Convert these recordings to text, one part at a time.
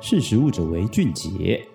识时务者为俊杰。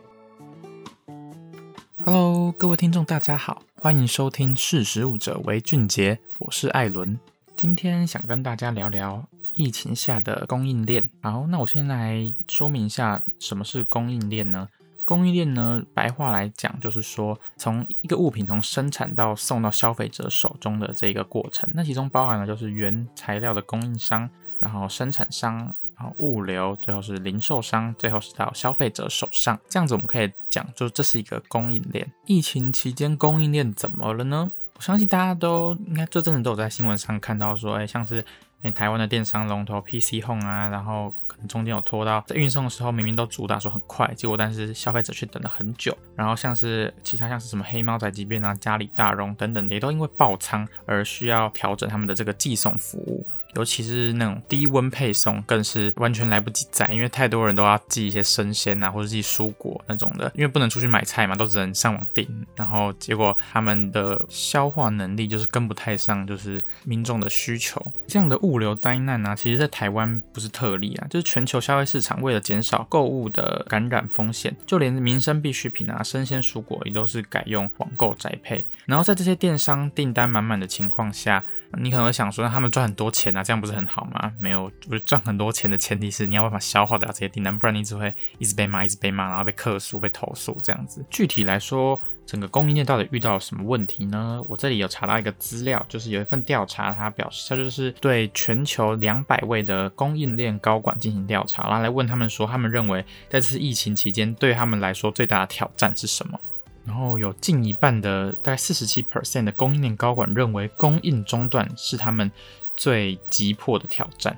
Hello，各位听众，大家好，欢迎收听《识时务者为俊杰》，我是艾伦。今天想跟大家聊聊疫情下的供应链。好，那我先来说明一下什么是供应链呢？供应链呢，白话来讲就是说，从一个物品从生产到送到消费者手中的这个过程。那其中包含了就是原材料的供应商，然后生产商，物流，最后是零售商，最后是到消费者手上。这样子我们可以讲，就这是一个供应链。疫情期间供应链怎么了呢？我相信大家都应该这阵子都有在新闻上看到说，哎，像是。欸、台湾的电商龙头 PC Home 啊，然后可能中间有拖到在运送的时候，明明都主打说很快，结果但是消费者却等了很久。然后像是其他像是什么黑猫宅急便啊、嘉里大荣等等，也都因为爆仓而需要调整他们的这个寄送服务。尤其是那种低温配送，更是完全来不及载，因为太多人都要寄一些生鲜啊，或者寄蔬果那种的，因为不能出去买菜嘛，都只能上网订。然后结果他们的消化能力就是跟不太上，就是民众的需求。这样的物流灾难啊，其实在台湾不是特例啊，就是全球消费市场为了减少购物的感染风险，就连民生必需品啊，生鲜蔬果也都是改用网购宅配。然后在这些电商订单满满的情况下，你可能会想说，那他们赚很多钱啊，这样不是很好吗？没有，不是赚很多钱的前提是你要办法消化掉这些订单，不然你只会一直被骂，一直被骂，然后被客诉、被投诉这样子。具体来说，整个供应链到底遇到了什么问题呢？我这里有查到一个资料，就是有一份调查，它表示它就是对全球两百位的供应链高管进行调查，然后来问他们说，他们认为在这次疫情期间对他们来说最大的挑战是什么？然后有近一半的，大概四十七 percent 的供应链高管认为供应中断是他们最急迫的挑战。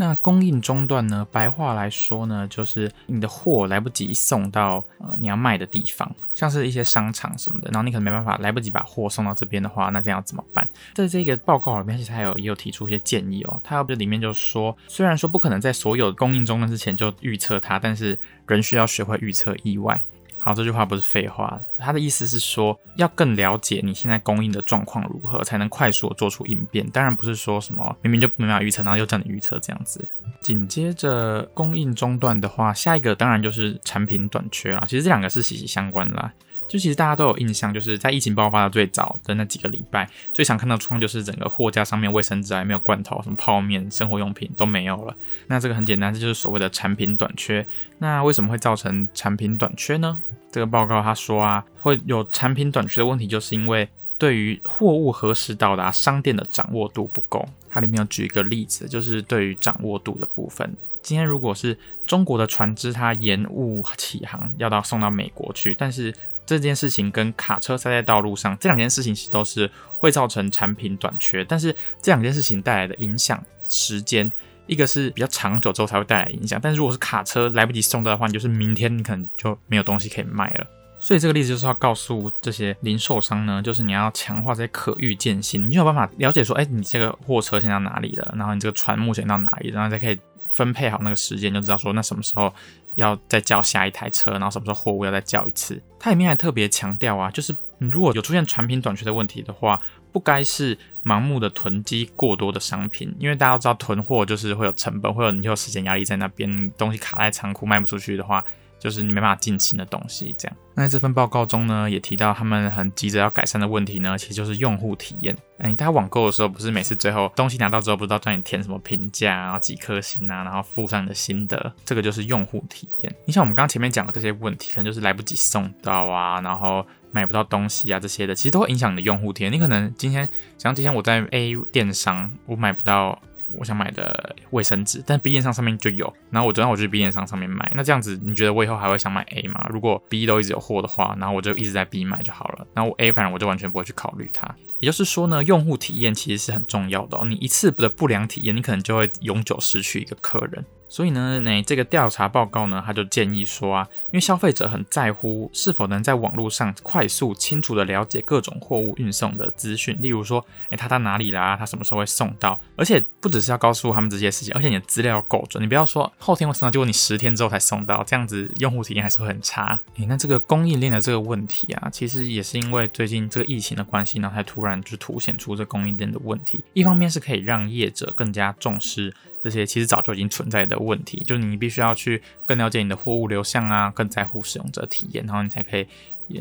那供应中断呢？白话来说呢，就是你的货来不及送到呃你要卖的地方，像是一些商场什么的，然后你可能没办法来不及把货送到这边的话，那这样怎么办？在这个报告里面，其实还有也有提出一些建议哦。他这里面就说，虽然说不可能在所有供应中断之前就预测它，但是仍需要学会预测意外。好，这句话不是废话，他的意思是说，要更了解你现在供应的状况如何，才能快速做出应变。当然不是说什么明明就没办法预测，然后又叫你预测这样子。紧接着供应中断的话，下一个当然就是产品短缺了。其实这两个是息息相关的啦。就其实大家都有印象，就是在疫情爆发的最早的那几个礼拜，最常看到状况就是整个货架上面卫生纸还没有罐头，什么泡面、生活用品都没有了。那这个很简单，这就是所谓的产品短缺。那为什么会造成产品短缺呢？这个报告他说啊，会有产品短缺的问题，就是因为对于货物何时到达商店的掌握度不够。它里面有举一个例子，就是对于掌握度的部分。今天如果是中国的船只，它延误起航，要到送到美国去，但是这件事情跟卡车塞在道路上，这两件事情其实都是会造成产品短缺。但是这两件事情带来的影响时间，一个是比较长久之后才会带来影响，但如果是卡车来不及送到的话，你就是明天你可能就没有东西可以卖了。所以这个例子就是要告诉这些零售商呢，就是你要强化这些可预见性，你就有办法了解说，哎，你这个货车现在到哪里了，然后你这个船目前到哪里，然后再可以分配好那个时间，就知道说那什么时候要再叫下一台车，然后什么时候货物要再叫一次。它里面还特别强调啊，就是如果有出现产品短缺的问题的话，不该是盲目的囤积过多的商品，因为大家都知道囤货就是会有成本，会有你有时间压力在那边，东西卡在仓库卖不出去的话，就是你没办法进新的东西。这样，那在这份报告中呢，也提到他们很急着要改善的问题呢，其实就是用户体验。哎，大家网购的时候不是每次最后东西拿到之后，不知道叫你填什么评价，然后几颗星啊，然后附上你的心得，这个就是用户体验。你像我们刚刚前面讲的这些问题，可能就是来不及送到啊，然后。买不到东西啊，这些的其实都会影响你的用户体验。你可能今天，像今天我在 A 电商，我买不到我想买的卫生纸，但 B 电商上面就有，然后我昨天我去 B 电商上面买。那这样子，你觉得我以后还会想买 A 吗？如果 B 都一直有货的话，然后我就一直在 B 买就好了。然后我 A 反正我就完全不会去考虑它。也就是说呢，用户体验其实是很重要的哦。你一次的不良体验，你可能就会永久失去一个客人。所以呢，那这个调查报告呢，他就建议说啊，因为消费者很在乎是否能在网络上快速、清楚的了解各种货物运送的资讯，例如说，诶，他到哪里啦？他什么时候会送到？而且不只是要告诉他们这些事情，而且你的资料要够准，你不要说后天会送到，结果你十天之后才送到，这样子用户体验还是会很差。诶，那这个供应链的这个问题啊，其实也是因为最近这个疫情的关系呢，才突然就凸显出这供应链的问题。一方面是可以让业者更加重视。这些其实早就已经存在的问题，就你必须要去更了解你的货物流向啊，更在乎使用者体验，然后你才可以。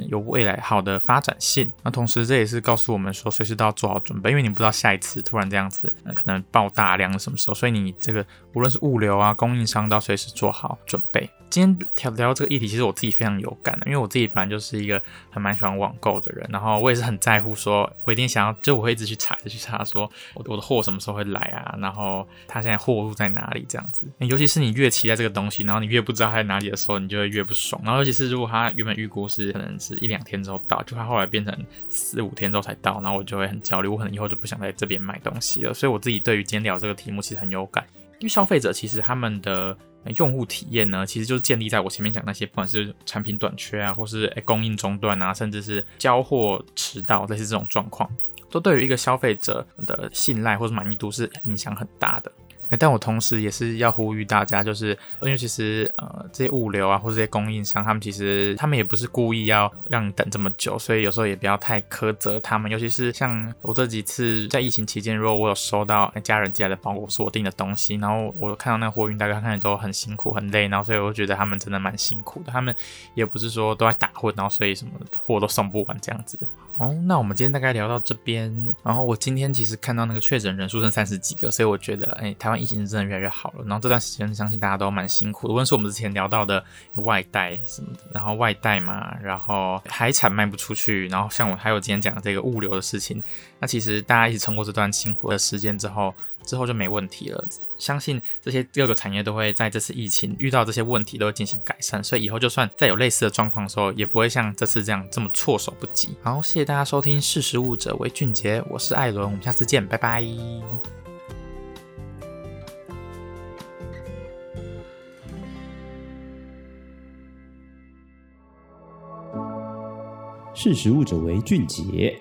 有未来好的发展性。那同时，这也是告诉我们说，随时都要做好准备，因为你不知道下一次突然这样子，可能爆大量什么时候，所以你这个无论是物流啊、供应商，都要随时做好准备。今天聊聊这个议题，其实我自己非常有感的，因为我自己本来就是一个还蛮喜欢网购的人，然后我也是很在乎说，我一定想要，就我会一直去查，去查说我的 我的货什么时候会来啊，然后它现在货物在哪里这样子。尤其是你越期待这个东西，然后你越不知道它在哪里的时候，你就会越不爽。然后尤其是如果它原本预估是可能是一两天之后到，就它后来变成四五天之后才到，然后我就会很焦虑，我可能以后就不想在这边买东西了。所以我自己对于今天聊这个题目其实很有感，因为消费者其实他们的。用户体验呢，其实就是建立在我前面讲那些，不管是产品短缺啊，或是诶供应中断啊，甚至是交货迟到，类似这种状况，都对于一个消费者的信赖或者满意度是影响很大的。但我同时也是要呼吁大家，就是因为其实呃这些物流啊或者这些供应商，他们其实他们也不是故意要让你等这么久，所以有时候也不要太苛责他们。尤其是像我这几次在疫情期间，如果我有收到家人寄来的包裹，是我订的东西，然后我看到那个货运大概看起都很辛苦很累，然后所以我觉得他们真的蛮辛苦的。他们也不是说都在打混，然后所以什么货都送不完这样子。哦，那我们今天大概聊到这边。然后我今天其实看到那个确诊人数剩三十几个，所以我觉得，哎，台湾疫情真的越来越好了。然后这段时间相信大家都蛮辛苦的，无论是我们之前聊到的外带什么的，然后外带嘛，然后海产卖不出去，然后像我还有今天讲的这个物流的事情，那其实大家一起撑过这段辛苦的时间之后，之后就没问题了。相信这些各个产业都会在这次疫情遇到这些问题都会进行改善，所以以后就算再有类似的状况的时候，也不会像这次这样这么措手不及。好，谢谢大家收听“识食物者为俊杰”，我是艾伦，我们下次见，拜拜。“识食物者为俊杰”。